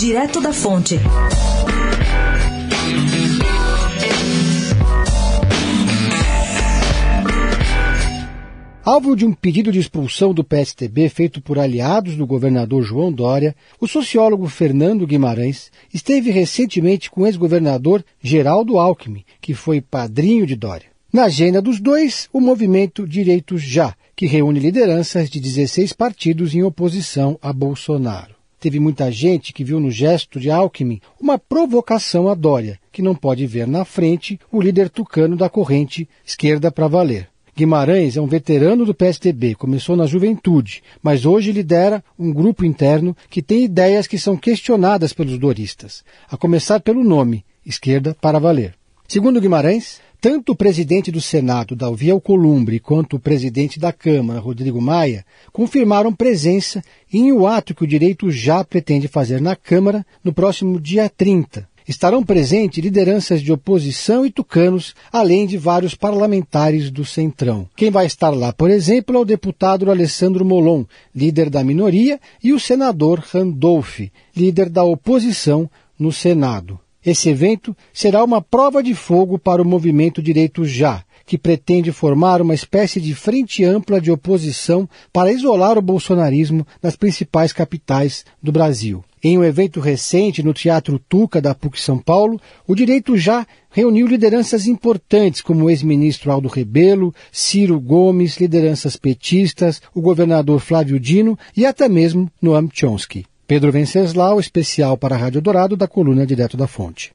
Direto da Fonte. Alvo de um pedido de expulsão do PSTB feito por aliados do governador João Dória, o sociólogo Fernando Guimarães esteve recentemente com o ex-governador Geraldo Alckmin, que foi padrinho de Dória. Na agenda dos dois, o movimento Direitos Já, que reúne lideranças de 16 partidos em oposição a Bolsonaro. Teve muita gente que viu no gesto de Alckmin uma provocação a Dória, que não pode ver na frente o líder tucano da corrente esquerda para valer. Guimarães é um veterano do PSDB, começou na juventude, mas hoje lidera um grupo interno que tem ideias que são questionadas pelos doristas, a começar pelo nome, Esquerda para Valer. Segundo Guimarães, tanto o presidente do Senado, Dalvi Alcolumbre, quanto o presidente da Câmara, Rodrigo Maia, confirmaram presença em um ato que o direito já pretende fazer na Câmara no próximo dia 30, Estarão presentes lideranças de oposição e tucanos, além de vários parlamentares do Centrão. Quem vai estar lá, por exemplo, é o deputado Alessandro Molon, líder da minoria, e o senador Randolph, líder da oposição no Senado. Esse evento será uma prova de fogo para o movimento Direito Já, que pretende formar uma espécie de frente ampla de oposição para isolar o bolsonarismo nas principais capitais do Brasil. Em um evento recente no Teatro Tuca da PUC São Paulo, o Direito Já reuniu lideranças importantes como o ex-ministro Aldo Rebelo, Ciro Gomes, lideranças petistas, o governador Flávio Dino e até mesmo Noam Chomsky. Pedro Venceslau, especial para a Rádio Dourado da coluna Direto da Fonte.